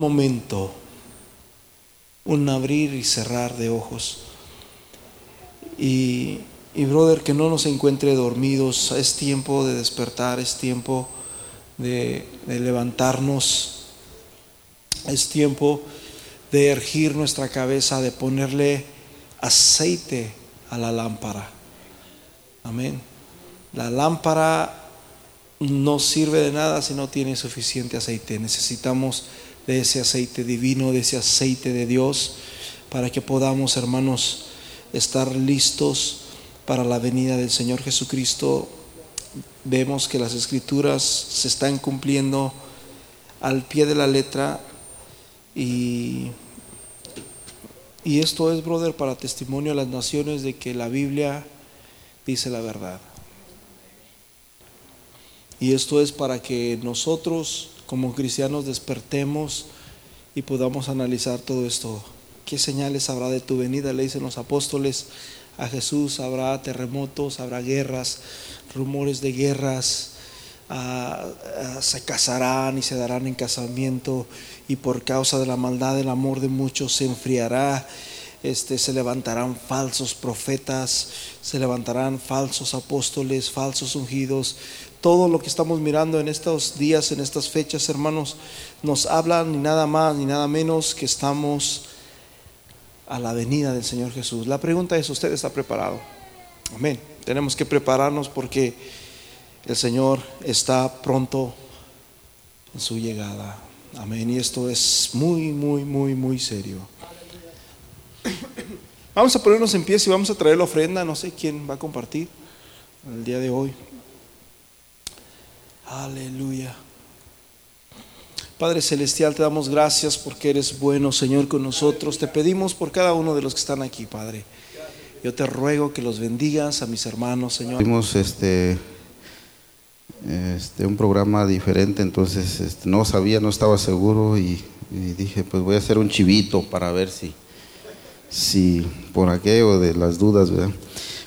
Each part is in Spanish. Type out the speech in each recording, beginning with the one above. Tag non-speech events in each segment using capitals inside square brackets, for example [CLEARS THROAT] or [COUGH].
momento, un abrir y cerrar de ojos. Y, brother, que no nos encuentre dormidos, es tiempo de despertar, es tiempo de, de levantarnos, es tiempo de ergir nuestra cabeza, de ponerle aceite a la lámpara. Amén. La lámpara no sirve de nada si no tiene suficiente aceite. Necesitamos de ese aceite divino, de ese aceite de Dios, para que podamos, hermanos, estar listos para la venida del Señor Jesucristo. Vemos que las escrituras se están cumpliendo al pie de la letra y, y esto es, brother, para testimonio a las naciones de que la Biblia dice la verdad. Y esto es para que nosotros como cristianos despertemos y podamos analizar todo esto. ¿Qué señales habrá de tu venida? Le dicen los apóstoles a Jesús, habrá terremotos, habrá guerras, rumores de guerras, ah, ah, se casarán y se darán en casamiento y por causa de la maldad del amor de muchos se enfriará. Este, se levantarán falsos profetas, se levantarán falsos apóstoles, falsos ungidos, todo lo que estamos mirando en estos días, en estas fechas, hermanos, nos hablan ni nada más ni nada menos que estamos a la venida del Señor Jesús. La pregunta es, ¿usted está preparado? Amén. Tenemos que prepararnos porque el Señor está pronto en su llegada. Amén. Y esto es muy, muy, muy, muy serio. Vamos a ponernos en pie y vamos a traer la ofrenda. No sé quién va a compartir el día de hoy. Aleluya. Padre Celestial, te damos gracias porque eres bueno, Señor, con nosotros. Te pedimos por cada uno de los que están aquí, Padre. Yo te ruego que los bendigas a mis hermanos, Señor. Tuvimos este, este, un programa diferente, entonces este, no sabía, no estaba seguro y, dije, pues voy a hacer un chivito para ver si, si por aquello de las dudas, ¿verdad?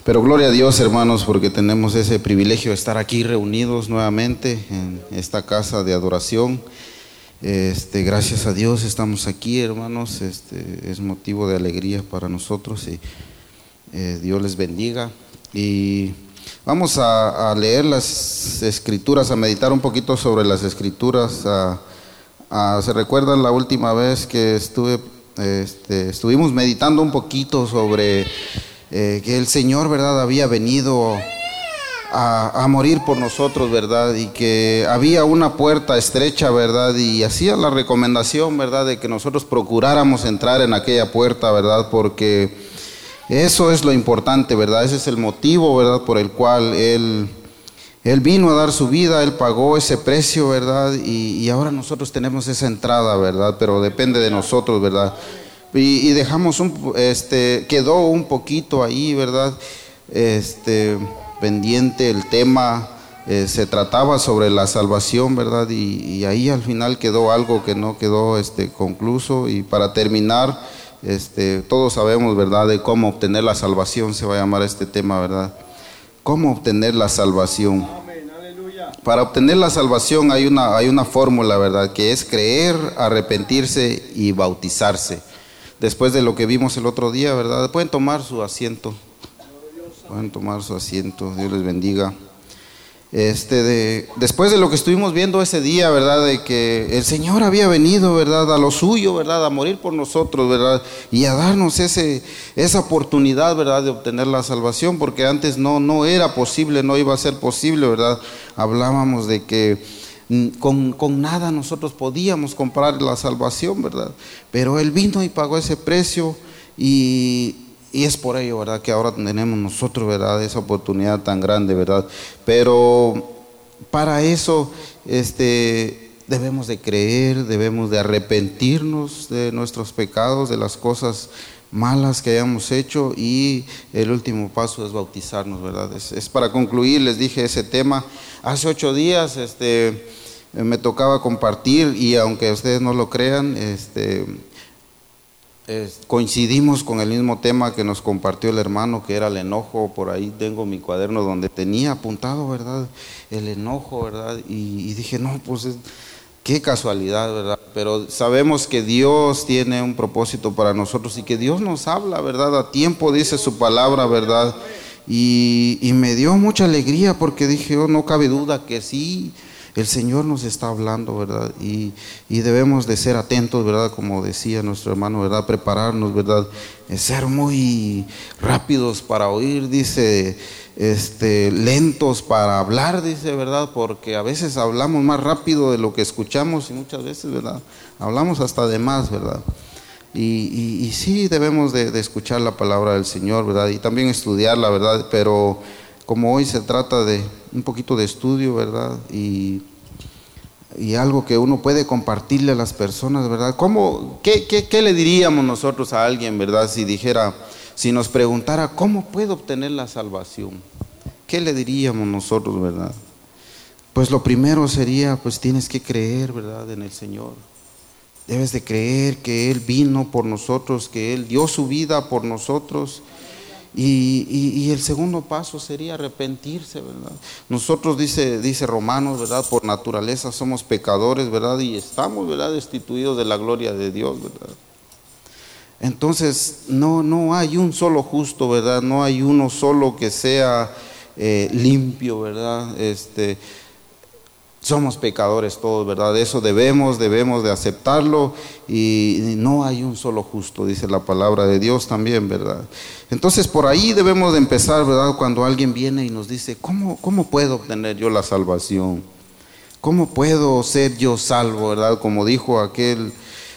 Pero gloria a Dios, hermanos, porque tenemos ese privilegio de estar aquí reunidos nuevamente en esta casa de adoración. Este, gracias a Dios estamos aquí, hermanos. Este, es motivo de alegría para nosotros y eh, Dios les bendiga. Y vamos a, leer las escrituras, a meditar un poquito sobre las escrituras. ¿Se recuerdan la última vez que estuve, este, estuvimos meditando un poquito sobre eh, que el Señor, ¿verdad?, había venido a, morir por nosotros, ¿verdad? Y que había una puerta estrecha, ¿verdad? Y hacía la recomendación, ¿verdad?, de que nosotros procuráramos entrar en aquella puerta, ¿verdad? Porque eso es lo importante, ¿verdad? Ese es el motivo, ¿verdad?, por el cual Él, él vino a dar su vida, Él pagó ese precio, ¿verdad? Y, y ahora nosotros tenemos esa entrada, ¿verdad? Pero depende de nosotros, ¿verdad? Y, dejamos un, este, quedó un poquito ahí, ¿verdad? Este, pendiente el tema, eh, se trataba sobre la salvación, ¿verdad? Y, ahí al final quedó algo que no quedó este, concluso. Y para terminar, este, todos sabemos, ¿verdad?, de cómo obtener la salvación, se va a llamar este tema, ¿verdad? ¿Cómo obtener la salvación? Para obtener la salvación hay una, hay una fórmula, ¿verdad? Que es creer, arrepentirse y bautizarse después de lo que vimos el otro día, ¿verdad? Pueden tomar su asiento. Pueden tomar su asiento. Dios les bendiga. Este de, después de lo que estuvimos viendo ese día, ¿verdad? De que el Señor había venido, ¿verdad? A lo suyo, ¿verdad? A morir por nosotros, ¿verdad? Y a darnos ese, esa oportunidad, ¿verdad? De obtener la salvación, porque antes no, no era posible, no iba a ser posible, ¿verdad? Hablábamos de que con, nada nosotros podíamos comprar la salvación, ¿verdad? Pero Él vino y pagó ese precio y, es por ello, ¿verdad? Que ahora tenemos nosotros, ¿verdad? Esa oportunidad tan grande, ¿verdad? Pero para eso, este, debemos de creer, debemos de arrepentirnos de nuestros pecados, de las cosas malas que hayamos hecho y el último paso es bautizarnos, ¿verdad? Es, es para concluir, les dije ese tema. Hace ocho días, este me tocaba compartir y aunque ustedes no lo crean, este, coincidimos con el mismo tema que nos compartió el hermano, que era el enojo. Por ahí tengo mi cuaderno donde tenía apuntado, ¿verdad? El enojo, ¿verdad? Y, dije, no, pues qué casualidad, ¿verdad? Pero sabemos que Dios tiene un propósito para nosotros y que Dios nos habla, ¿verdad? A tiempo dice su palabra, ¿verdad? Y, y me dio mucha alegría porque dije, oh, no cabe duda que sí, el Señor nos está hablando, ¿verdad? Y, y, debemos de ser atentos, ¿verdad? Como decía nuestro hermano, ¿verdad? Prepararnos, ¿verdad? Ser muy rápidos para oír, dice, este, lentos para hablar, dice, ¿verdad? Porque a veces hablamos más rápido de lo que escuchamos y muchas veces, ¿verdad? Hablamos hasta de más, ¿verdad? Y, y, sí debemos de, de escuchar la palabra del Señor, ¿verdad? Y también estudiarla, ¿verdad? Pero como hoy se trata de un poquito de estudio, ¿verdad? Y, y algo que uno puede compartirle a las personas, ¿verdad? ¿Cómo, qué, qué, qué, le diríamos nosotros a alguien, ¿verdad? Si dijera, si nos preguntara, ¿cómo puedo obtener la salvación? ¿Qué le diríamos nosotros, verdad? Pues lo primero sería, pues tienes que creer, ¿verdad? En el Señor. Debes de creer que Él vino por nosotros, que Él dio su vida por nosotros y, y, el segundo paso sería arrepentirse, ¿verdad? Nosotros, dice, dice Romanos, ¿verdad? Por naturaleza somos pecadores, ¿verdad? Y estamos, ¿verdad? Destituidos de la gloria de Dios, ¿verdad? Entonces, no, no hay un solo justo, ¿verdad? No hay uno solo que sea eh, limpio, ¿verdad? Este, somos pecadores todos, ¿verdad? Eso debemos, debemos de aceptarlo y no hay un solo justo, dice la palabra de Dios también, ¿verdad? Entonces por ahí debemos de empezar, ¿verdad? Cuando alguien viene y nos dice, ¿cómo, cómo puedo obtener yo la salvación? ¿Cómo puedo ser yo salvo, verdad? Como dijo aquel,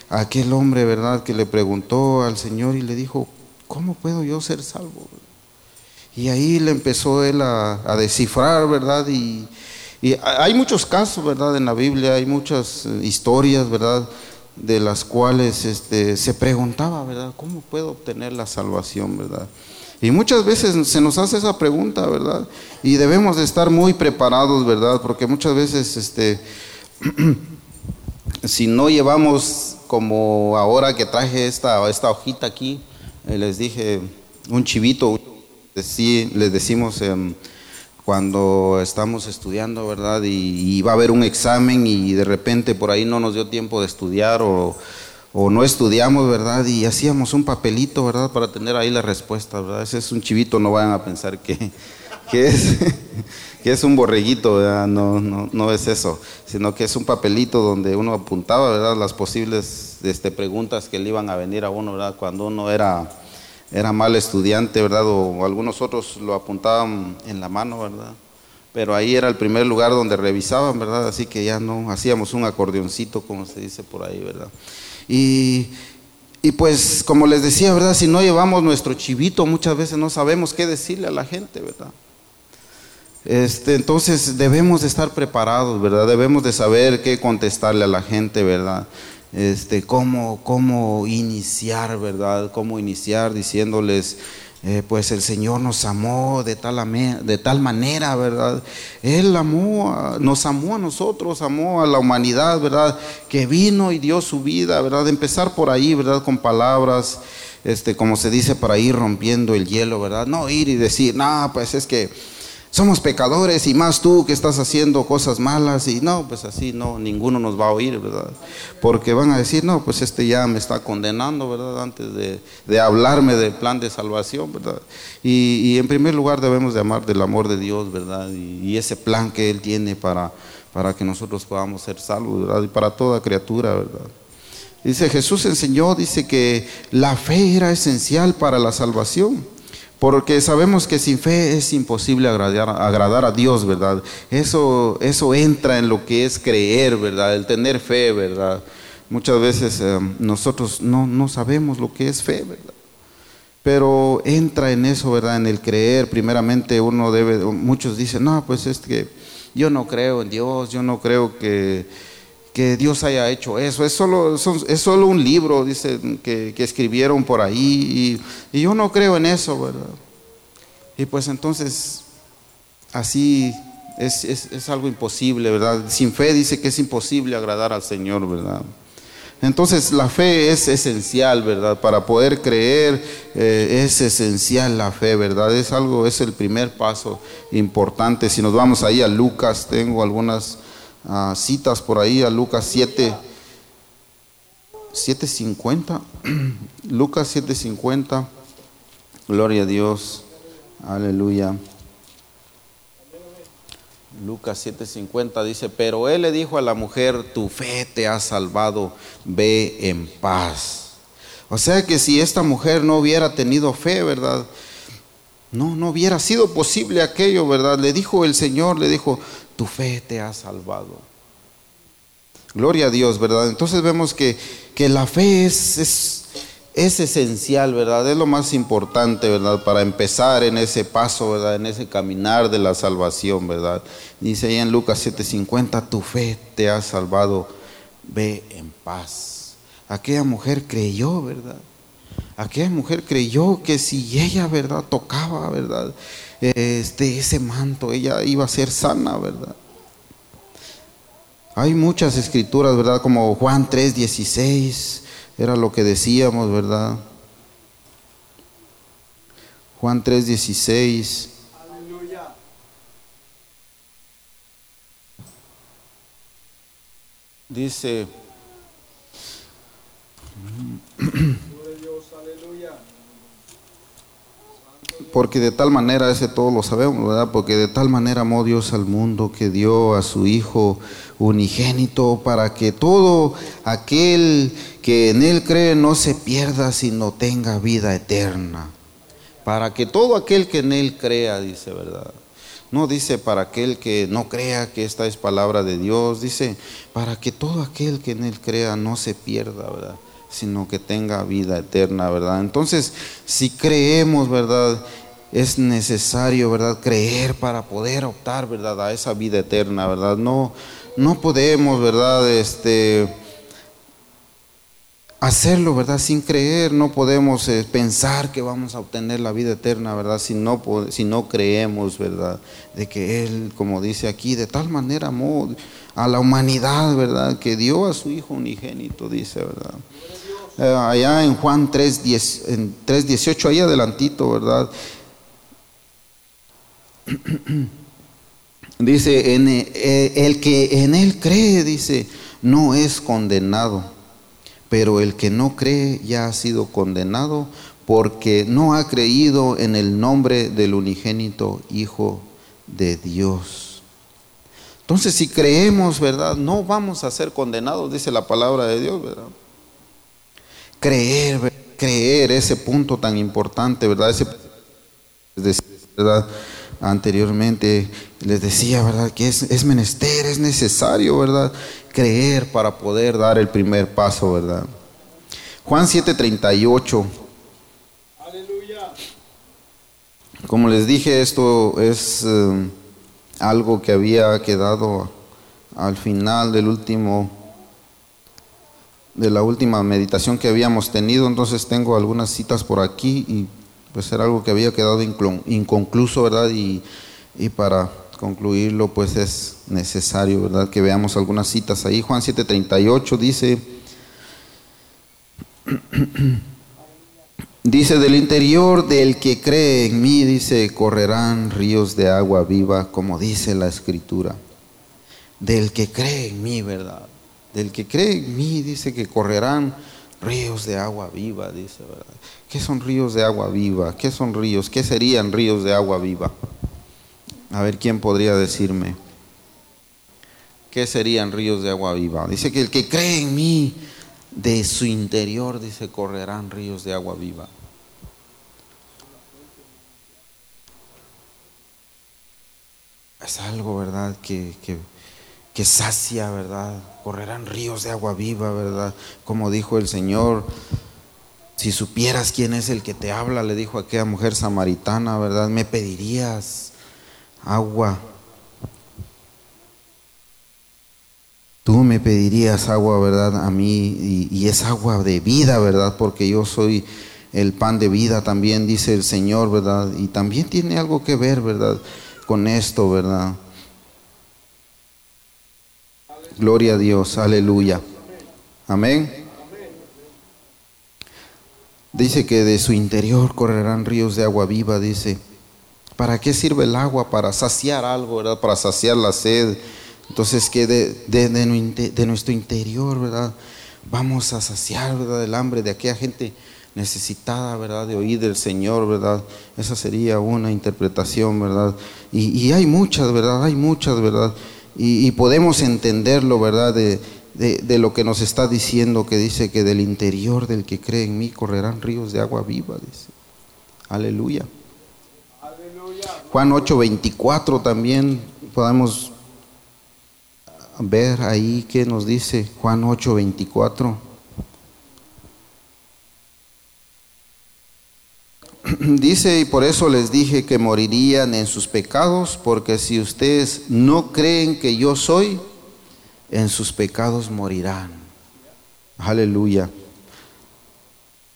aquel hombre, ¿verdad? Que le preguntó al Señor y le dijo, ¿cómo puedo yo ser salvo? Y ahí le empezó él a, a descifrar, ¿verdad? Y y hay muchos casos, ¿verdad? En la Biblia hay muchas eh, historias, ¿verdad? De las cuales este, se preguntaba, ¿verdad? ¿Cómo puedo obtener la salvación, ¿verdad? Y muchas veces se nos hace esa pregunta, ¿verdad? Y debemos de estar muy preparados, ¿verdad? Porque muchas veces, este, [CLEARS THROAT] si no llevamos como ahora que traje esta, esta hojita aquí, eh, les dije, un chivito, les decimos... Eh, cuando estamos estudiando, ¿verdad? Y, va a haber un examen y de repente por ahí no nos dio tiempo de estudiar o, no estudiamos, ¿verdad? Y hacíamos un papelito, ¿verdad? Para tener ahí la respuesta, ¿verdad? Ese es un chivito, no vayan a pensar que, [LAUGHS] que, es, [LAUGHS] que es un borreguito, ¿verdad? No, no, no es eso, sino que es un papelito donde uno apuntaba, ¿verdad? Las posibles este, preguntas que le iban a venir a uno, ¿verdad? Cuando uno era era mal estudiante, ¿verdad? O algunos otros lo apuntaban en la mano, ¿verdad? Pero ahí era el primer lugar donde revisaban, ¿verdad? Así que ya no hacíamos un acordeoncito, como se dice por ahí, ¿verdad? Y, y pues, como les decía, ¿verdad? Si no llevamos nuestro chivito, muchas veces no sabemos qué decirle a la gente, ¿verdad? Este, entonces debemos de estar preparados, ¿verdad? Debemos de saber qué contestarle a la gente, ¿verdad? Este, cómo, cómo iniciar, ¿verdad? Cómo iniciar diciéndoles, eh, pues el Señor nos amó de tal, de tal manera, ¿verdad? Él amó, nos amó a nosotros, amó a la humanidad, ¿verdad? Que vino y dio su vida, ¿verdad? Empezar por ahí, ¿verdad? Con palabras, este, como se dice, para ir rompiendo el hielo, ¿verdad? No ir y decir, no, pues es que somos pecadores y más tú que estás haciendo cosas malas y no, pues así no, ninguno nos va a oír, ¿verdad? Porque van a decir, no, pues este ya me está condenando, ¿verdad? Antes de, hablarme del plan de salvación, ¿verdad? Y, en primer lugar debemos de amar del amor de Dios, ¿verdad? Y, ese plan que Él tiene para, para que nosotros podamos ser salvos, ¿verdad? Y para toda criatura, ¿verdad? Dice, Jesús enseñó, dice que la fe era esencial para la salvación. Porque sabemos que sin fe es imposible agradar, agradar, a Dios, ¿verdad? Eso, eso entra en lo que es creer, ¿verdad? El tener fe, ¿verdad? Muchas veces eh, nosotros no, no sabemos lo que es fe, ¿verdad? Pero entra en eso, ¿verdad? En el creer. Primeramente uno debe, muchos dicen, no, pues es que yo no creo en Dios, yo no creo que que Dios haya hecho eso. Es solo, es solo un libro, dice, que, escribieron por ahí. Y, yo no creo en eso, ¿verdad? Y pues entonces, así es, es, algo imposible, ¿verdad? Sin fe dice que es imposible agradar al Señor, ¿verdad? Entonces la fe es esencial, ¿verdad? Para poder creer eh, es esencial la fe, ¿verdad? Es algo, es el primer paso importante. Si nos vamos ahí a Lucas, tengo algunas citas por ahí a Lucas 7, 7.50, [CLEARS THROAT] Lucas 7.50, gloria a Dios, aleluya. Lucas 7:50 dice, pero él le dijo a la mujer, tu fe te ha salvado, ve en paz. O sea que si esta mujer no hubiera tenido fe, ¿verdad? No, no hubiera sido posible aquello, ¿verdad? Le dijo el Señor, le dijo, tu fe te ha salvado. Gloria a Dios, ¿verdad? Entonces vemos que, que la fe es, es, es, esencial, ¿verdad? Es lo más importante, ¿verdad? Para empezar en ese paso, ¿verdad? En ese caminar de la salvación, ¿verdad? Dice ahí en Lucas 7:50, tu fe te ha salvado, ve en paz. Aquella mujer creyó, ¿verdad? Aquella mujer creyó que si ella, ¿verdad? Tocaba, ¿verdad? Este, ese manto, ella iba a ser sana, ¿verdad? Hay muchas escrituras, ¿verdad? Como Juan 3:16, era lo que decíamos, ¿verdad? Juan 3:16. Aleluya. Dice, [CLEARS THROAT] porque de tal manera, ese todos lo sabemos, ¿verdad? Porque de tal manera amó Dios al mundo que dio a su Hijo unigénito para que todo aquel que en Él cree no se pierda, sino tenga vida eterna. Para que todo aquel que en Él crea, dice, ¿verdad? No dice para aquel que no crea que esta es palabra de Dios, dice para que todo aquel que en Él crea no se pierda, ¿verdad? Sino que tenga vida eterna, ¿verdad? Entonces, si creemos, ¿verdad? es necesario, ¿verdad? Creer para poder optar, ¿verdad? A esa vida eterna, ¿verdad? No, no podemos, ¿verdad? Este, hacerlo, ¿verdad? Sin creer, no podemos eh, pensar que vamos a obtener la vida eterna, ¿verdad? Si no, si no creemos, ¿verdad? De que Él, como dice aquí, de tal manera amó a la humanidad, ¿verdad? Que dio a su Hijo unigénito, dice, ¿verdad? Eh, allá en Juan 3, en 3, 18, ahí adelantito, ¿verdad? [CLEARS THROAT] dice, en, eh, el que en él cree, dice, no es condenado, pero el que no cree ya ha sido condenado porque no ha creído en el nombre del unigénito Hijo de Dios. Entonces, si creemos, ¿verdad? No vamos a ser condenados, dice la palabra de Dios, ¿verdad? Creer, creer ese punto tan importante, ¿verdad? Ese, ¿verdad? anteriormente les decía, ¿verdad? Que es, es, menester, es necesario, ¿verdad? Creer para poder dar el primer paso, ¿verdad? Juan 7:38. Aleluya. Como les dije, esto es eh, algo que había quedado al final del último de la última meditación que habíamos tenido, entonces tengo algunas citas por aquí y pues era algo que había quedado inconcluso, ¿verdad? Y, para concluirlo, pues es necesario, ¿verdad? Que veamos algunas citas ahí. Juan 7:38 dice, [CLEARS THROAT] dice, del interior del que cree en mí, dice, correrán ríos de agua viva, como dice la escritura. Del que cree en mí, ¿verdad? Del que cree en mí, dice que correrán ríos de agua viva, dice, ¿verdad? ¿Qué son ríos de agua viva? ¿Qué son ríos? ¿Qué serían ríos de agua viva? A ver, ¿quién podría decirme? ¿Qué serían ríos de agua viva? Dice que el que cree en mí, de su interior, dice, correrán ríos de agua viva. Es algo, ¿verdad? Que, que, que sacia, ¿verdad? Correrán ríos de agua viva, ¿verdad? Como dijo el Señor, si supieras quién es el que te habla, le dijo aquella mujer samaritana, ¿verdad? Me pedirías agua. Tú me pedirías agua, ¿verdad? A mí, y, es agua de vida, ¿verdad? Porque yo soy el pan de vida, también dice el Señor, ¿verdad? Y también tiene algo que ver, ¿verdad? Con esto, ¿verdad? Gloria a Dios, aleluya. Amén. Dice que de su interior correrán ríos de agua viva, dice. ¿Para qué sirve el agua? Para saciar algo, ¿verdad? Para saciar la sed. Entonces que de, de, nuestro interior, ¿verdad? vamos a saciar, ¿verdad? El hambre de aquella gente necesitada, ¿verdad? De oír del Señor, ¿verdad? Esa sería una interpretación, ¿verdad? Y, hay muchas, ¿verdad? Hay muchas, ¿verdad? Y, podemos entenderlo, ¿verdad? De, de, lo que nos está diciendo, que dice que del interior del que cree en mí correrán ríos de agua viva, dice. Aleluya. Juan 8, 24 también podemos ver ahí que nos dice Juan 8, [CLEARS THROAT] Dice, y por eso les dije que morirían en sus pecados, porque si ustedes no creen que yo soy, en sus pecados morirán. Aleluya.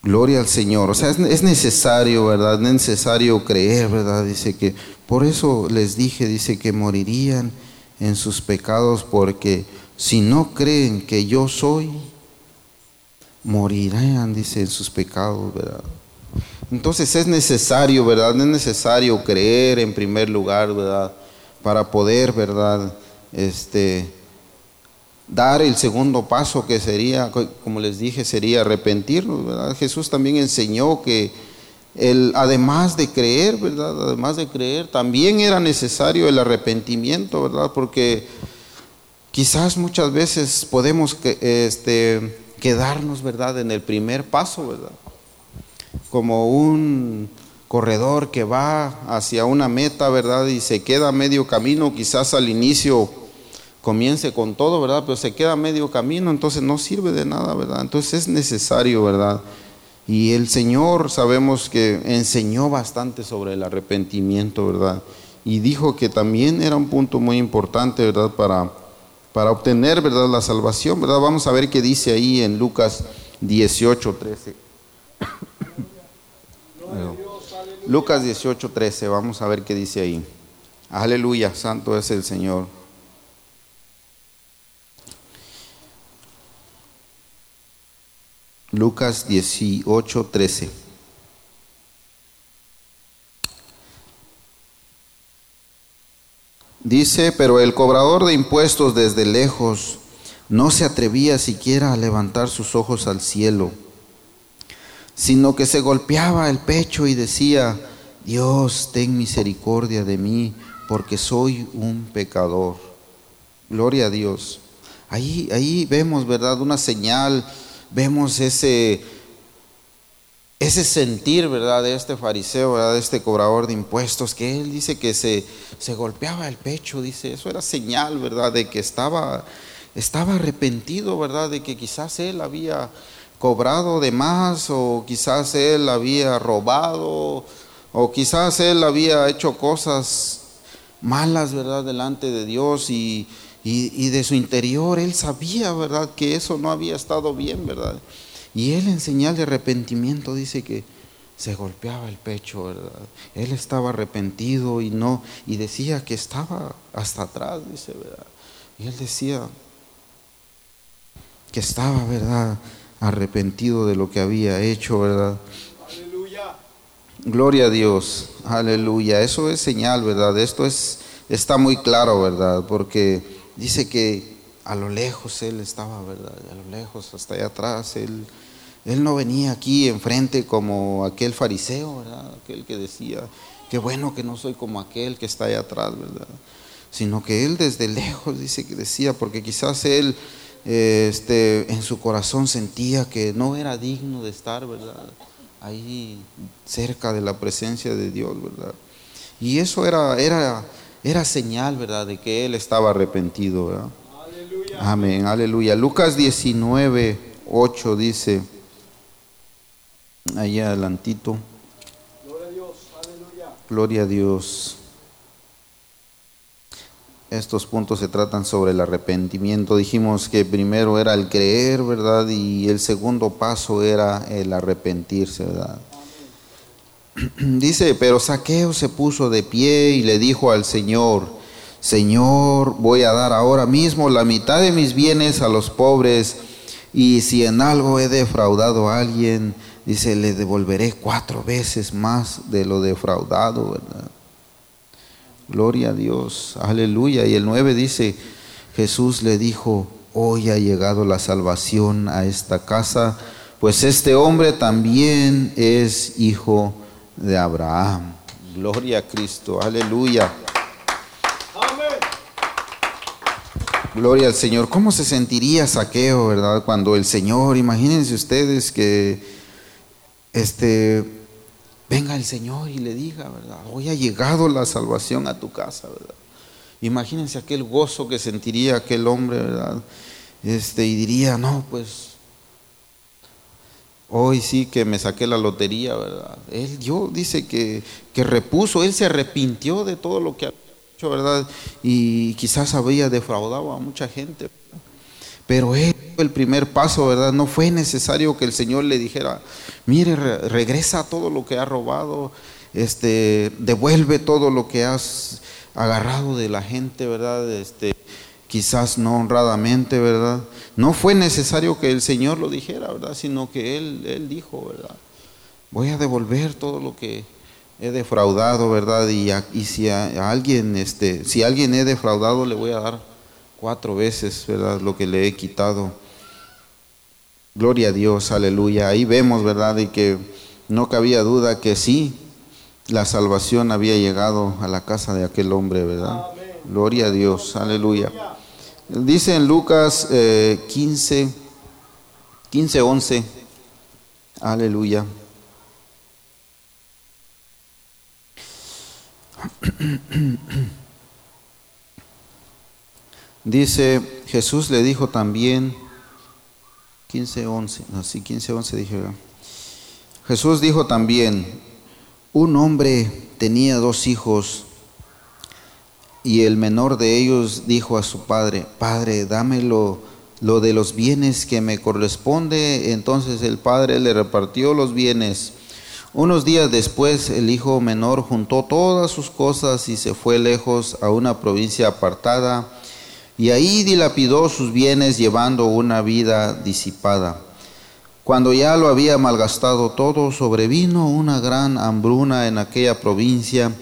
Gloria al Señor. O sea, es, necesario, ¿verdad? Es necesario creer, ¿verdad? Dice que, por eso les dije, dice que morirían en sus pecados, porque si no creen que yo soy, morirán, dice, en sus pecados, ¿verdad? Entonces es necesario, ¿verdad? Es necesario creer en primer lugar, ¿verdad? Para poder, ¿verdad? Este, dar el segundo paso que sería, como les dije, sería arrepentirnos, ¿verdad? Jesús también enseñó que el, además de creer, ¿verdad? Además de creer, también era necesario el arrepentimiento, ¿verdad? Porque quizás muchas veces podemos este, quedarnos, ¿verdad? En el primer paso, ¿verdad? Como un corredor que va hacia una meta, ¿verdad? Y se queda a medio camino, quizás al inicio comience con todo, ¿verdad? Pero se queda a medio camino, entonces no sirve de nada, ¿verdad? Entonces es necesario, ¿verdad? Y el Señor sabemos que enseñó bastante sobre el arrepentimiento, ¿verdad? Y dijo que también era un punto muy importante, ¿verdad? Para, para obtener, ¿verdad? La salvación, ¿verdad? Vamos a ver qué dice ahí en Lucas 18, 13. Lucas 18, 13, vamos a ver qué dice ahí. Aleluya, santo es el Señor. Lucas 18, 13. Dice, pero el cobrador de impuestos desde lejos no se atrevía siquiera a levantar sus ojos al cielo sino que se golpeaba el pecho y decía, Dios, ten misericordia de mí, porque soy un pecador. Gloria a Dios. Ahí, ahí vemos, ¿verdad? Una señal, vemos ese, ese sentir, ¿verdad? De este fariseo, ¿verdad? De este cobrador de impuestos, que él dice que se, se golpeaba el pecho, dice, eso era señal, ¿verdad? De que estaba, estaba arrepentido, ¿verdad? De que quizás él había cobrado de más o quizás él había robado o quizás él había hecho cosas malas, ¿verdad?, delante de Dios y, de su interior él sabía, ¿verdad?, que eso no había estado bien, ¿verdad? Y él en señal de arrepentimiento dice que se golpeaba el pecho, ¿verdad? Él estaba arrepentido y no, y decía que estaba hasta atrás, dice, ¿verdad? Y él decía que estaba, ¿verdad? Arrepentido de lo que había hecho, ¿verdad? Aleluya. Gloria a Dios, aleluya. Eso es señal, ¿verdad? Esto es, está muy claro, ¿verdad? Porque dice que a lo lejos él estaba, ¿verdad? A lo lejos, hasta allá atrás, él, él no venía aquí enfrente como aquel fariseo, ¿verdad? Aquel que decía, qué bueno que no soy como aquel que está allá atrás, ¿verdad? Sino que él desde lejos dice que decía, porque quizás él este, en su corazón sentía que no era digno de estar, ¿verdad? Ahí cerca de la presencia de Dios, ¿verdad? Y eso era, era, era señal, ¿verdad? De que él estaba arrepentido, ¿verdad? Amén, aleluya. Lucas 19, 8 dice, ahí adelantito. Gloria a Dios, aleluya. Gloria a Dios. Estos puntos se tratan sobre el arrepentimiento. Dijimos que primero era el creer, ¿verdad? Y el segundo paso era el arrepentirse, ¿verdad? [CLEARS THROAT] Dice, pero Saqueo se puso de pie y le dijo al Señor, Señor, voy a dar ahora mismo la mitad de mis bienes a los pobres y si en algo he defraudado a alguien, dice, le devolveré cuatro veces más de lo defraudado, ¿verdad? Gloria a Dios, aleluya. Y el 9 dice, Jesús le dijo, hoy ha llegado la salvación a esta casa, pues este hombre también es hijo de Abraham. Gloria a Cristo, aleluya. Gloria al Señor. ¿Cómo se sentiría Saqueo, verdad? Cuando el Señor, imagínense ustedes que este venga el Señor y le diga, ¿verdad? Hoy ha llegado la salvación a tu casa, ¿verdad? Imagínense aquel gozo que sentiría aquel hombre, ¿verdad? Este, y diría, no, pues hoy sí que me saqué la lotería, ¿verdad? Él, yo dice que, que repuso, él se arrepintió de todo lo que ha hecho, ¿verdad? Y quizás había defraudado a mucha gente. Pero él el primer paso, ¿verdad? No fue necesario que el Señor le dijera, mire, regresa todo lo que ha robado, este, devuelve todo lo que has agarrado de la gente, ¿verdad? Este, quizás no honradamente, ¿verdad? No fue necesario que el Señor lo dijera, ¿verdad? Sino que Él, él dijo, ¿verdad? Voy a devolver todo lo que he defraudado, ¿verdad? Y, y si a, alguien, este, si a alguien he defraudado, le voy a dar cuatro veces, ¿verdad? Lo que le he quitado. Gloria a Dios, aleluya. Ahí vemos, ¿verdad? Y que no cabía duda que sí, la salvación había llegado a la casa de aquel hombre, ¿verdad? Gloria a Dios, aleluya. Dice en Lucas 15, 15, 11, aleluya. [CLEARS THROAT] Dice, Jesús le dijo también, 15, 11, no, sí, 15, 11 dije. Jesús dijo también, un hombre tenía dos hijos y el menor de ellos dijo a su padre, Padre, dámelo lo de los bienes que me corresponde. Entonces el padre le repartió los bienes. Unos días después el hijo menor juntó todas sus cosas y se fue lejos a una provincia apartada y ahí dilapidó sus bienes llevando una vida disipada. Cuando ya lo había malgastado todo, sobrevino una gran hambruna en aquella provincia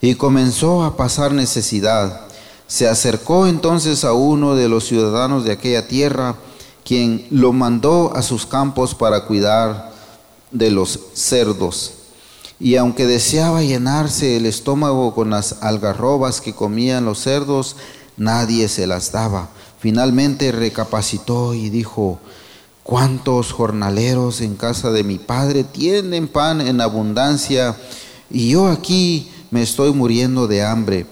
y comenzó a pasar necesidad. Se acercó entonces a uno de los ciudadanos de aquella tierra, quien lo mandó a sus campos para cuidar de los cerdos. Y aunque deseaba llenarse el estómago con las algarrobas que comían los cerdos, nadie se las daba. Finalmente recapacitó y dijo, ¿cuántos jornaleros en casa de mi padre tienen pan en abundancia y yo aquí me estoy muriendo de hambre?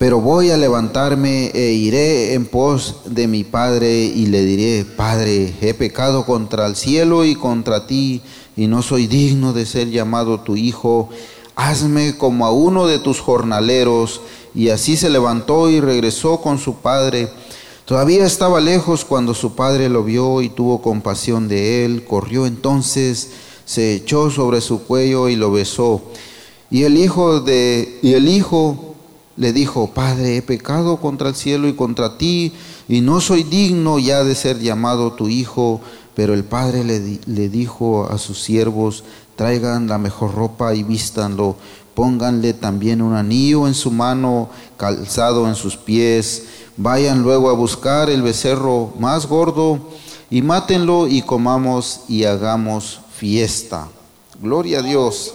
Pero voy a levantarme e iré en pos de mi padre y le diré, Padre, he pecado contra el cielo y contra ti y no soy digno de ser llamado tu hijo. Hazme como a uno de tus jornaleros y así se levantó y regresó con su padre. Todavía estaba lejos cuando su padre lo vio y tuvo compasión de él. Corrió entonces, se echó sobre su cuello y lo besó. Y el hijo de y el hijo le dijo, "Padre, he pecado contra el cielo y contra ti, y no soy digno ya de ser llamado tu hijo." Pero el padre le, le dijo a sus siervos, "Traigan la mejor ropa y vístanlo." Pónganle también un anillo en su mano, calzado en sus pies, vayan luego a buscar el becerro más gordo y mátenlo y comamos y hagamos fiesta. Gloria a Dios.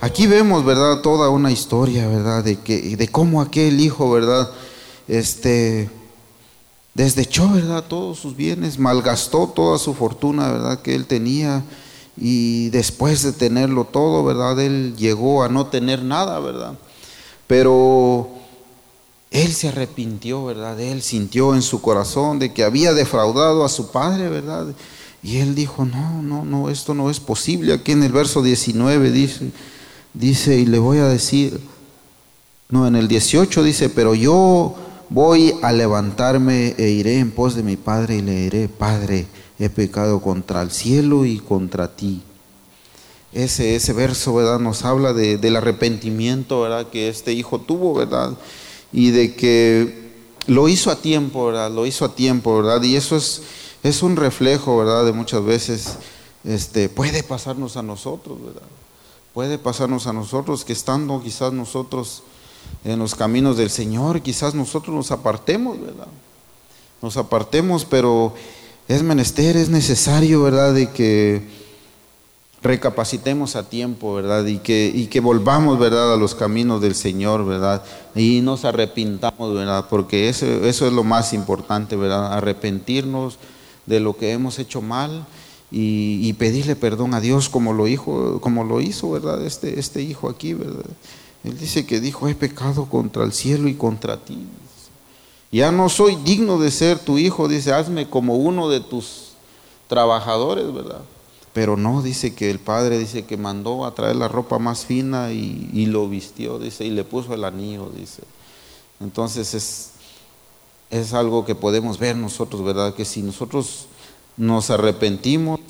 Aquí vemos, ¿verdad? Toda una historia, ¿verdad? De que de cómo aquel hijo, ¿verdad? Este desdechó, ¿verdad? Todos sus bienes, malgastó toda su fortuna, ¿verdad? Que él tenía y después de tenerlo todo, ¿verdad? Él llegó a no tener nada, ¿verdad? Pero él se arrepintió, ¿verdad? Él sintió en su corazón de que había defraudado a su padre, ¿verdad? Y él dijo, no, no, no, esto no es posible. Aquí en el verso 19 dice, dice, y le voy a decir, no, en el 18 dice, pero yo voy a levantarme e iré en pos de mi padre y le diré, Padre, he pecado contra el cielo y contra ti. Ese, ese verso, ¿verdad? Nos habla de, del arrepentimiento, ¿verdad? Que este hijo tuvo, ¿verdad? Y de que lo hizo a tiempo, ¿verdad? Lo hizo a tiempo, ¿verdad? Y eso es, es un reflejo, ¿verdad? De muchas veces, este, puede pasarnos a nosotros, ¿verdad? Puede pasarnos a nosotros que estando quizás nosotros en los caminos del Señor, quizás nosotros nos apartemos, ¿verdad? nos apartemos, pero es menester, es necesario, ¿verdad? De que recapacitemos a tiempo, ¿verdad? Y que, y que volvamos, ¿verdad? A los caminos del Señor, ¿verdad? Y nos arrepintamos, ¿verdad? Porque eso, eso es lo más importante, ¿verdad? Arrepentirnos de lo que hemos hecho mal y, pedirle perdón a Dios como lo, hizo, como lo hizo, ¿verdad? Este, este hijo aquí, ¿verdad? Él dice que dijo, he pecado contra el cielo y contra ti. Ya no soy digno de ser tu hijo, dice, hazme como uno de tus trabajadores, ¿verdad? Pero no, dice que el padre dice que mandó a traer la ropa más fina y, lo vistió, dice, y le puso el anillo, dice. Entonces es, es algo que podemos ver nosotros, ¿verdad? Que si nosotros nos arrepentimos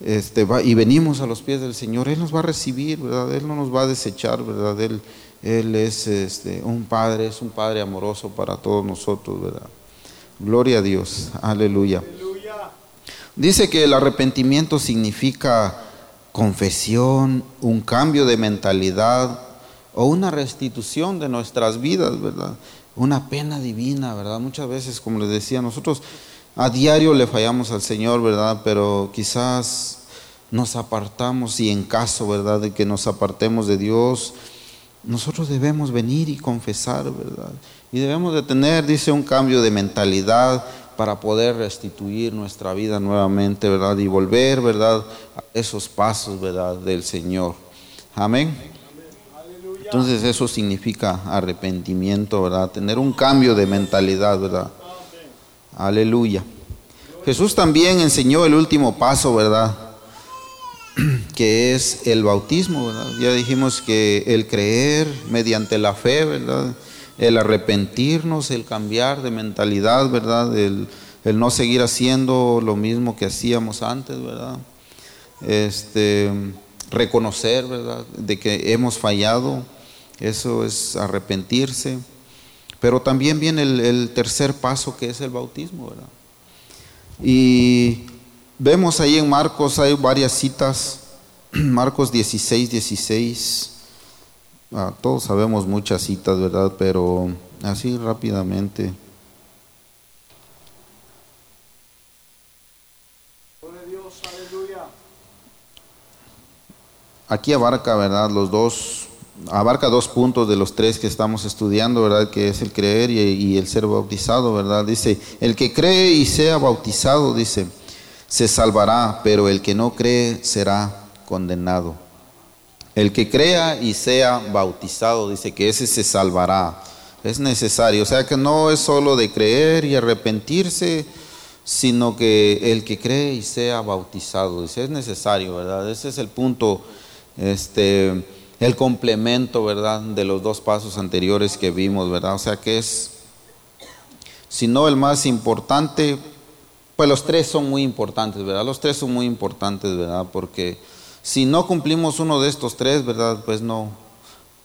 este, y venimos a los pies del Señor, Él nos va a recibir, ¿verdad? Él no nos va a desechar, ¿verdad? Él, él es este, un Padre, es un Padre amoroso para todos nosotros, ¿verdad? Gloria a Dios, aleluya. Dice que el arrepentimiento significa confesión, un cambio de mentalidad o una restitución de nuestras vidas, ¿verdad? Una pena divina, ¿verdad? Muchas veces, como les decía, nosotros a diario le fallamos al Señor, ¿verdad? Pero quizás nos apartamos y en caso, ¿verdad? De que nos apartemos de Dios, nosotros debemos venir y confesar, ¿verdad? Y debemos de tener, dice, un cambio de mentalidad para poder restituir nuestra vida nuevamente, ¿verdad? Y volver, ¿verdad? A esos pasos, ¿verdad? Del Señor. Amén. Entonces eso significa arrepentimiento, ¿verdad? Tener un cambio de mentalidad, ¿verdad? Aleluya. Jesús también enseñó el último paso, ¿verdad? [CLEARS THROAT] Que es el bautismo, ¿verdad? Ya dijimos que el creer mediante la fe, ¿verdad? El arrepentirnos, el cambiar de mentalidad, ¿verdad? El, el no seguir haciendo lo mismo que hacíamos antes, ¿verdad? Este, reconocer, ¿verdad? De que hemos fallado, eso es arrepentirse. Pero también viene el, tercer paso que es el bautismo, ¿verdad? Y vemos ahí en Marcos, hay varias citas, [CLEARS THROAT] Marcos 16, 16. Ah, todos sabemos muchas citas, ¿verdad? Pero así rápidamente. Aquí abarca, ¿verdad? Los dos abarca dos puntos de los tres que estamos estudiando, ¿verdad? Que es el creer y, el ser bautizado, ¿verdad? Dice, el que cree y sea bautizado, dice, se salvará, pero el que no cree será condenado. El que crea y sea bautizado, dice que ese se salvará. Es necesario, o sea que no es solo de creer y arrepentirse, sino que el que cree y sea bautizado, dice, es necesario, ¿verdad? Ese es el punto, este el complemento, ¿verdad?, de los dos pasos anteriores que vimos, ¿verdad? O sea que es, si no el más importante, pues los tres son muy importantes, ¿verdad? Los tres son muy importantes, ¿verdad? Porque si no cumplimos uno de estos tres, ¿verdad? Pues no,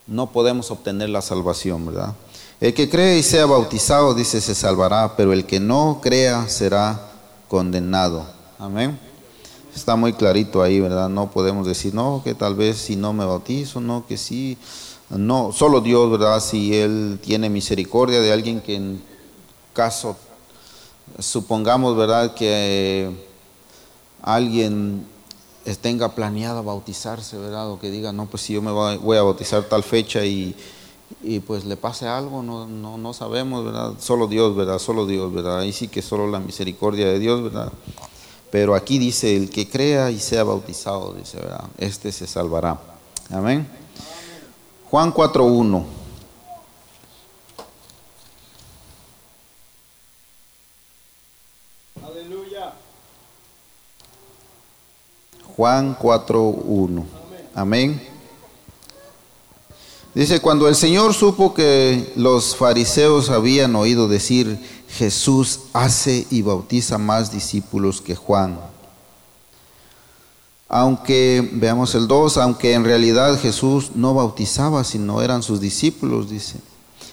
no podemos obtener la salvación, ¿verdad? El que cree y sea bautizado, dice, se salvará, pero el que no crea será condenado. Amén. Está muy clarito ahí, ¿verdad? No podemos decir, no, que tal vez si no me bautizo, no, que sí. No, solo Dios, ¿verdad? Si Él tiene misericordia de alguien que en caso, supongamos, ¿verdad? Que alguien tenga planeado bautizarse, ¿verdad? O que diga, no, pues si yo me voy a bautizar tal fecha y, y pues le pase algo, no, no, no sabemos, ¿verdad? Solo Dios, ¿verdad? Solo Dios, ¿verdad? Ahí sí que solo la misericordia de Dios, ¿verdad? Pero aquí dice, el que crea y sea bautizado, dice, ¿verdad? Este se salvará. Amén. Juan 4.1. Juan 4.1. Amén. Dice, cuando el Señor supo que los fariseos habían oído decir, Jesús hace y bautiza más discípulos que Juan. Aunque, veamos el 2, aunque en realidad Jesús no bautizaba, sino eran sus discípulos, dice.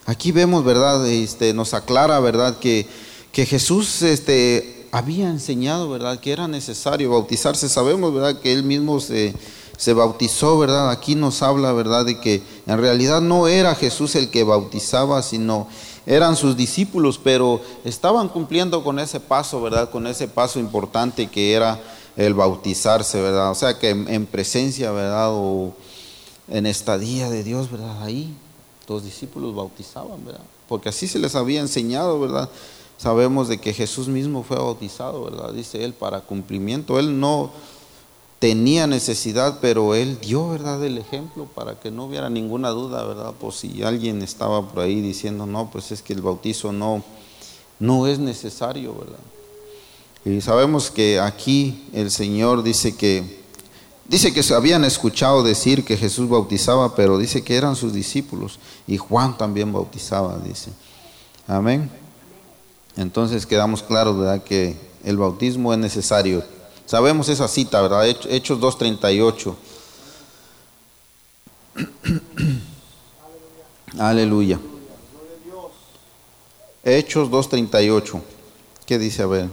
Aquí vemos, ¿verdad? Este, nos aclara, ¿verdad? Que, que Jesús este, había enseñado, ¿verdad? Que era necesario bautizarse. Sabemos, ¿verdad? Que él mismo se, se bautizó, ¿verdad? Aquí nos habla, ¿verdad? De que en realidad no era Jesús el que bautizaba, sino eran sus discípulos, pero estaban cumpliendo con ese paso, ¿verdad? Con ese paso importante que era el bautizarse, ¿verdad? O sea que en, presencia, ¿verdad? O en estadía de Dios, ¿verdad? Ahí los discípulos bautizaban, ¿verdad? Porque así se les había enseñado, ¿verdad? Sabemos de que Jesús mismo fue bautizado, ¿verdad? Dice él, para cumplimiento. Él no tenía necesidad, pero él dio, ¿verdad?, el ejemplo para que no hubiera ninguna duda, ¿verdad? Por si alguien estaba por ahí diciendo, no, pues es que el bautizo no, no es necesario, ¿verdad? Y sabemos que aquí el Señor dice que, dice que se habían escuchado decir que Jesús bautizaba, pero dice que eran sus discípulos y Juan también bautizaba, dice. Amén. Entonces quedamos claros, ¿verdad?, que el bautismo es necesario Sabemos esa cita, ¿verdad? Hechos 2.38. [CLEARS THROAT] Aleluya. Hechos 2.38. ¿Qué dice? A ver.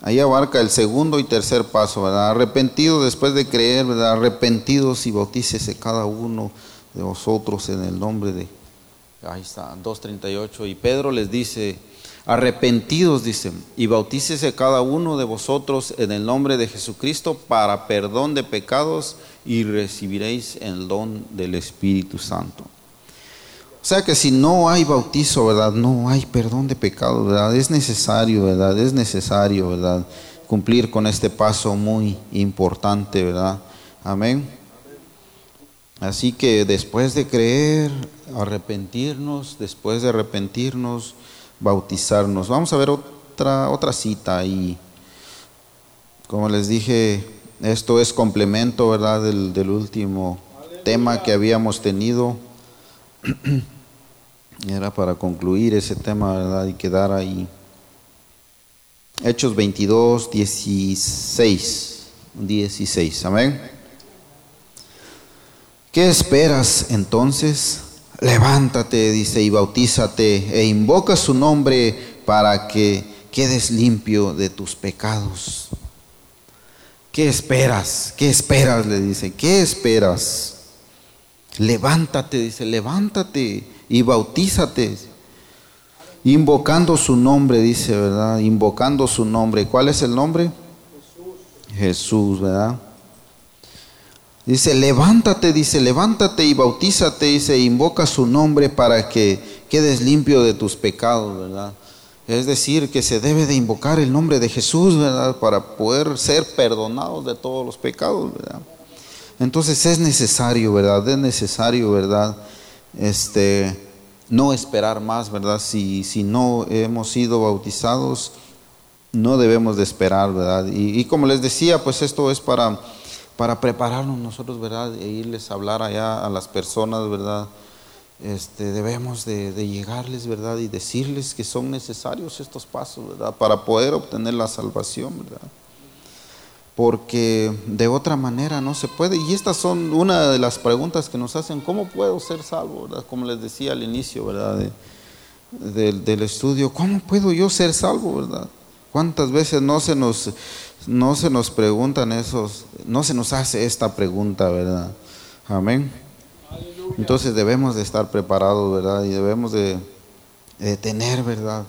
Ahí abarca el segundo y tercer paso, ¿verdad? Arrepentido después de creer, ¿verdad? Arrepentidos y bautícese cada uno de vosotros en el nombre de... Ahí está, 2.38. Y Pedro les dice, Arrepentidos, dice, y bautícese cada uno de vosotros en el nombre de Jesucristo para perdón de pecados y recibiréis el don del Espíritu Santo. O sea que si no hay bautizo, ¿verdad? No hay perdón de pecados, ¿verdad? Es necesario, ¿verdad? Es necesario, ¿verdad? Cumplir con este paso muy importante, ¿verdad? Amén. Así que después de creer, arrepentirnos, después de arrepentirnos, bautizarnos. Vamos a ver otra, otra cita y como les dije, esto es complemento, ¿verdad?, del, último tema que habíamos tenido. [CLEARS THROAT] Era para concluir ese tema, ¿verdad?, y quedar ahí. Hechos 22, 16. 16, amén. ¿Qué esperas entonces? levántate, dice, y bautízate e invoca su nombre para que quedes limpio de tus pecados. ¿Qué esperas? ¿Qué esperas? Le dice, ¿qué esperas? Levántate, dice, levántate y bautízate. Invocando su nombre, dice, ¿verdad? Invocando su nombre. ¿Cuál es el nombre? Jesús, Jesús ¿verdad? Dice, levántate, dice, levántate y bautízate, dice, invoca su nombre para que quedes limpio de tus pecados, ¿verdad? Es decir, que se debe de invocar el nombre de Jesús, ¿verdad? Para poder ser perdonados de todos los pecados, ¿verdad? Entonces es necesario, ¿verdad? Es necesario, ¿verdad? Este, no esperar más, ¿verdad? Si, si no hemos sido bautizados, no debemos de esperar, ¿verdad? Y, y como les decía, pues esto es para para prepararnos nosotros, ¿verdad? E irles a hablar allá a las personas, ¿verdad? Este, debemos de, llegarles, ¿verdad? Y decirles que son necesarios estos pasos, ¿verdad? Para poder obtener la salvación, ¿verdad? Porque de otra manera no se puede. Y estas son una de las preguntas que nos hacen, ¿cómo puedo ser salvo? ¿verdad? Como les decía al inicio, ¿verdad? del estudio, ¿cómo puedo yo ser salvo, ¿verdad? ¿Cuántas veces no se nos no se nos preguntan esos, no se nos hace esta pregunta, ¿verdad? Amén. Entonces debemos de estar preparados, ¿verdad? Y debemos de, tener, ¿verdad?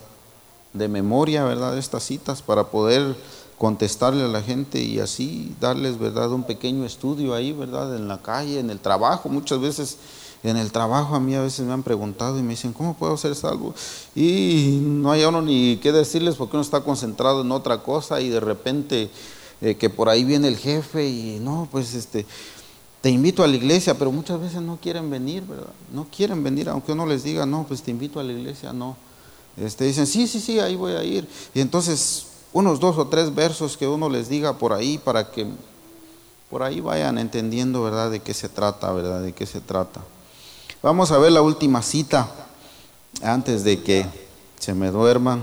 De memoria, ¿verdad? Estas citas para poder contestarle a la gente y así darles, ¿verdad? Un pequeño estudio ahí, ¿verdad? En la calle, en el trabajo. Muchas veces en el trabajo a mí a veces me han preguntado y me dicen, ¿cómo puedo ser salvo? Y no hay uno ni qué decirles porque uno está concentrado en otra cosa y de repente eh, que por ahí viene el jefe y no, pues este, te invito a la iglesia, pero muchas veces no quieren venir, ¿verdad? No quieren venir, aunque uno les diga, no, pues te invito a la iglesia, no. Este, dicen, sí, sí, sí, ahí voy a ir. Y entonces unos dos o tres versos que uno les diga por ahí para que por ahí vayan entendiendo, ¿verdad? De qué se trata, ¿verdad? De qué se trata. Vamos a ver la última cita antes de que se me duerman.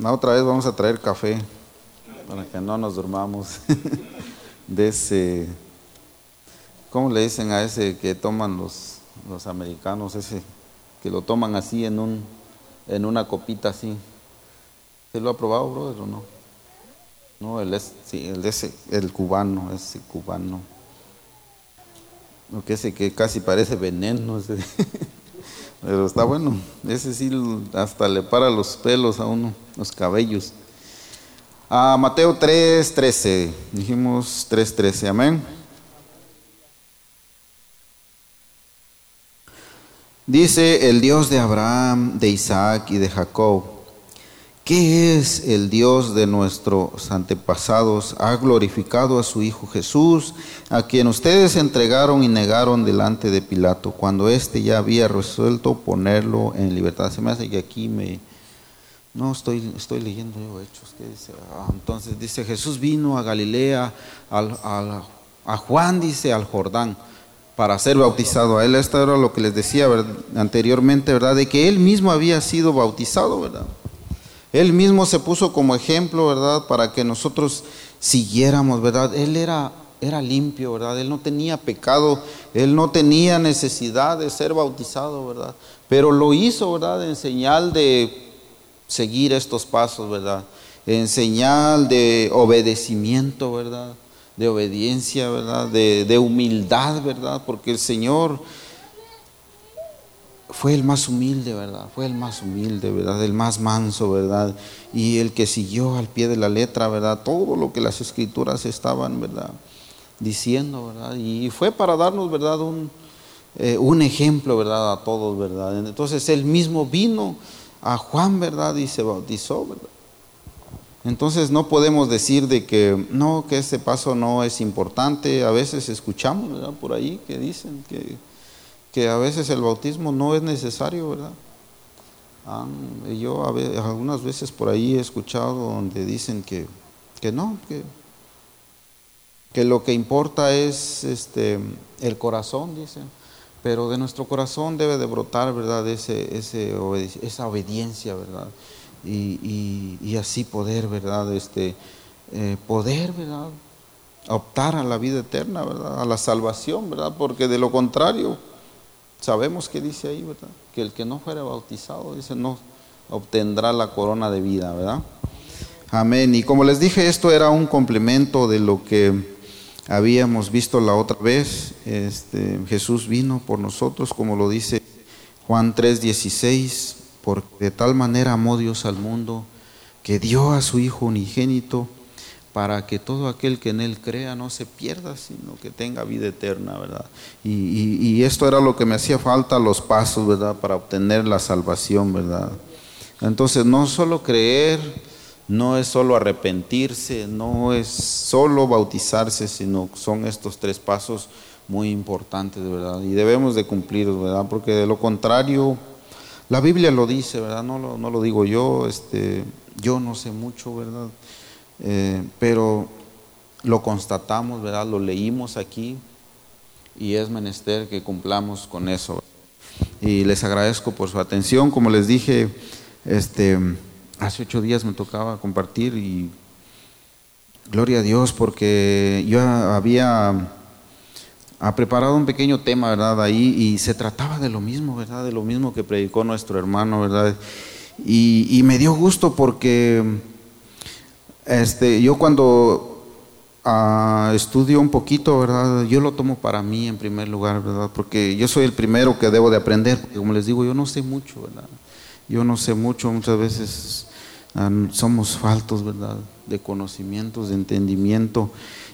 La otra vez vamos a traer café para que no nos durmamos [LAUGHS] de ese, ¿cómo le dicen a ese que toman los, los americanos? Ese que lo toman así en, un, en una copita así. ¿Se lo ha probado, brother, o no? No, el, sí, el, ese, el cubano, ese cubano. Lo que ese que casi parece veneno. [LAUGHS] Pero está bueno, ese sí hasta le para los pelos a uno, los cabellos. A Mateo 3:13, dijimos 3:13, amén. Dice el Dios de Abraham, de Isaac y de Jacob ¿Qué es el Dios de nuestros antepasados? Ha glorificado a su Hijo Jesús, a quien ustedes entregaron y negaron delante de Pilato, cuando éste ya había resuelto ponerlo en libertad. Se me hace que aquí me... No, estoy, estoy leyendo yo hechos. ¿Qué dice? Ah, entonces dice, Jesús vino a Galilea, a Juan dice, al Jordán, para ser bautizado. A él esto era lo que les decía anteriormente, ¿verdad? De que él mismo había sido bautizado, ¿verdad? Él mismo se puso como ejemplo, ¿verdad? Para que nosotros siguiéramos, ¿verdad? Él era, era limpio, ¿verdad? Él no tenía pecado, él no tenía necesidad de ser bautizado, ¿verdad? Pero lo hizo, ¿verdad? En señal de seguir estos pasos, ¿verdad? En señal de obedecimiento, ¿verdad? De obediencia, ¿verdad? De, de humildad, ¿verdad? Porque el Señor fue el más humilde, ¿verdad? Fue el más humilde, ¿verdad? El más manso, ¿verdad? Y el que siguió al pie de la letra, ¿verdad? Todo lo que las escrituras estaban, ¿verdad? Diciendo, ¿verdad? Y fue para darnos, ¿verdad? Un, eh, ejemplo, ¿verdad? A todos, ¿verdad? Entonces él mismo vino a Juan, ¿verdad? Y se bautizó, ¿verdad? Entonces no podemos decir de que no, que este paso no es importante. A veces escuchamos, ¿verdad? Por ahí que dicen que que a veces el bautismo no es necesario, ¿verdad? yo algunas veces por ahí he escuchado donde dicen que, que no, que, que lo que importa es este, el corazón, dicen, pero de nuestro corazón debe de brotar, ¿verdad? Ese, esa obediencia, ¿verdad? Y, y, así poder, ¿verdad? Este, eh, poder, ¿verdad? Optar a la vida eterna, ¿verdad? A la salvación, ¿verdad? Porque de lo contrario, Sabemos que dice ahí, ¿verdad? Que el que no fuera bautizado, dice, no obtendrá la corona de vida, ¿verdad? Amén. Y como les dije, esto era un complemento de lo que habíamos visto la otra vez. Este, Jesús vino por nosotros, como lo dice Juan 3:16, porque de tal manera amó Dios al mundo que dio a su Hijo unigénito para que todo aquel que en Él crea no se pierda, sino que tenga vida eterna, ¿verdad? Y, esto era lo que me hacía falta, los pasos, ¿verdad? Para obtener la salvación, ¿verdad? Entonces, no solo creer, no es solo arrepentirse, no es solo bautizarse, sino son estos tres pasos muy importantes, ¿verdad? Y debemos de cumplirlos, ¿verdad? Porque de lo contrario, la Biblia lo dice, ¿verdad? No lo, no lo digo yo, este, yo no sé mucho, ¿verdad? Eh, pero lo constatamos, ¿verdad? Lo leímos aquí y es menester que cumplamos con eso. Y les agradezco por su atención. Como les dije, este, hace ocho días me tocaba compartir y gloria a Dios porque yo había ha preparado un pequeño tema, ¿verdad? Ahí y se trataba de lo mismo, ¿verdad? De lo mismo que predicó nuestro hermano, ¿verdad? Y, y me dio gusto porque este, yo cuando ah, estudio un poquito, ¿verdad? Yo lo tomo para mí en primer lugar, ¿verdad? Porque yo soy el primero que debo de aprender, porque como les digo, yo no sé mucho, ¿verdad? Yo no sé mucho, muchas veces ah, somos faltos, ¿verdad? De conocimientos, de entendimiento.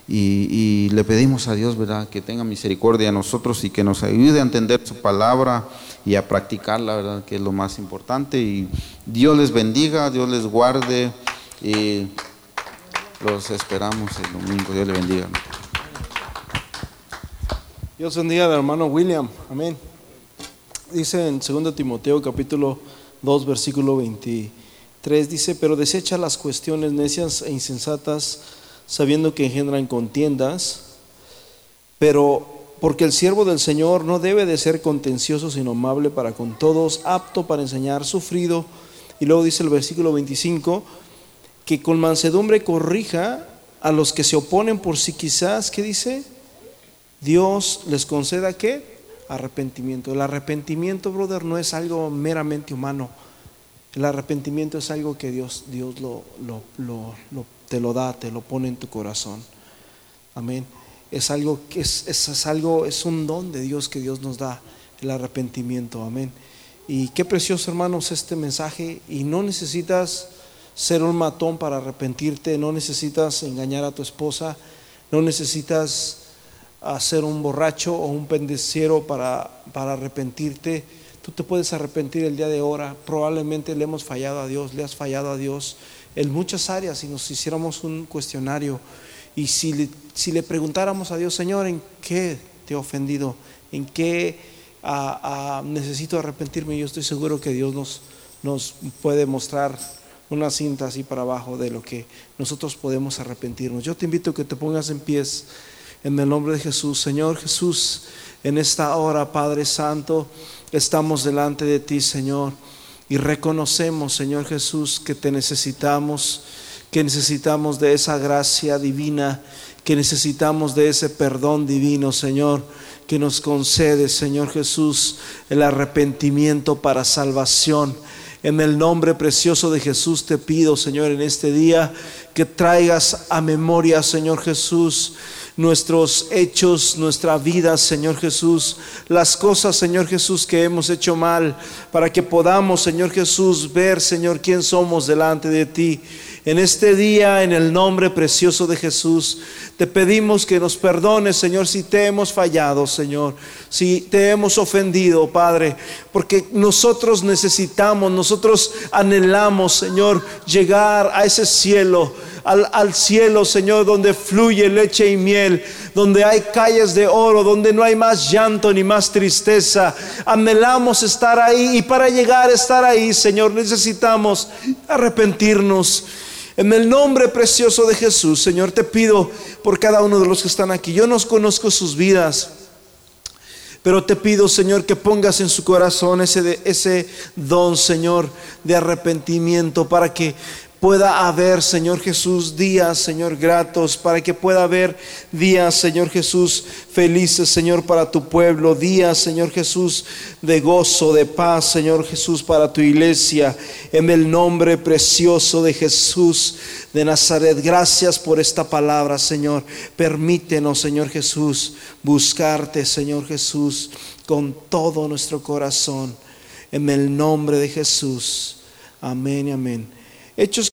Y, le pedimos a Dios, ¿verdad? Que tenga misericordia a nosotros y que nos ayude a entender su palabra y a practicarla, ¿verdad? Que es lo más importante. Y Dios les bendiga, Dios les guarde. Y los esperamos el domingo. Dios le bendiga. Dios bendiga al hermano William. Amén. Dice en 2 Timoteo capítulo 2 versículo 23, dice, pero desecha las cuestiones necias e insensatas, sabiendo que engendran contiendas, pero porque el siervo del Señor no debe de ser contencioso, sino amable para con todos, apto para enseñar, sufrido. Y luego dice el versículo 25, que con mansedumbre corrija a los que se oponen por si quizás, ¿qué dice? Dios les conceda qué? Arrepentimiento. El arrepentimiento, brother, no es algo meramente humano. El arrepentimiento es algo que Dios, Dios lo, te lo da, te lo pone en tu corazón. Amén. es algo que es, es, algo, es un don de Dios que Dios nos da, el arrepentimiento, amén. Y qué precioso, hermanos, este mensaje. Y no necesitas ser un matón para arrepentirte, no necesitas engañar a tu esposa, no necesitas ser un borracho o un pendeciero para, para arrepentirte. Tú te puedes arrepentir el día de ahora. Probablemente le hemos fallado a Dios, le has fallado a Dios en muchas áreas. Si nos hiciéramos un cuestionario y si le, si le preguntáramos a Dios, Señor, ¿en qué te he ofendido? ¿En qué ah, ah, necesito arrepentirme? Yo estoy seguro que Dios nos, nos puede mostrar una cinta así para abajo de lo que nosotros podemos arrepentirnos. Yo te invito a que te pongas en pies en el nombre de Jesús. Señor Jesús, en esta hora, Padre Santo, estamos delante de ti, Señor, y reconocemos, Señor Jesús, que te necesitamos, que necesitamos de esa gracia divina, que necesitamos de ese perdón divino, Señor, que nos concede, Señor Jesús, el arrepentimiento para salvación. En el nombre precioso de Jesús te pido, Señor, en este día que traigas a memoria, Señor Jesús, nuestros hechos, nuestra vida, Señor Jesús, las cosas, Señor Jesús, que hemos hecho mal, para que podamos, Señor Jesús, ver, Señor, quién somos delante de ti. En este día, en el nombre precioso de Jesús, te pedimos que nos perdones, Señor, si te hemos fallado, Señor, si te hemos ofendido, Padre, porque nosotros necesitamos, nosotros anhelamos, Señor, llegar a ese cielo al, cielo, Señor, donde fluye leche y miel, donde hay calles de oro, donde no hay más llanto ni más tristeza. Anhelamos estar ahí y para llegar a estar ahí, Señor, necesitamos arrepentirnos. En el nombre precioso de Jesús, Señor, te pido por cada uno de los que están aquí. Yo no conozco sus vidas. Pero te pido, Señor, que pongas en su corazón ese, ese don, Señor, de arrepentimiento para que pueda haber, Señor Jesús, días, Señor, gratos, para que pueda haber días, Señor Jesús, felices, Señor, para tu pueblo, días, Señor Jesús, de gozo, de paz, Señor Jesús, para tu iglesia, en el nombre precioso de Jesús de Nazaret. Gracias por esta palabra, Señor. Permítenos, Señor Jesús, buscarte, Señor Jesús, con todo nuestro corazón, en el nombre de Jesús. Amén y amén. Hechos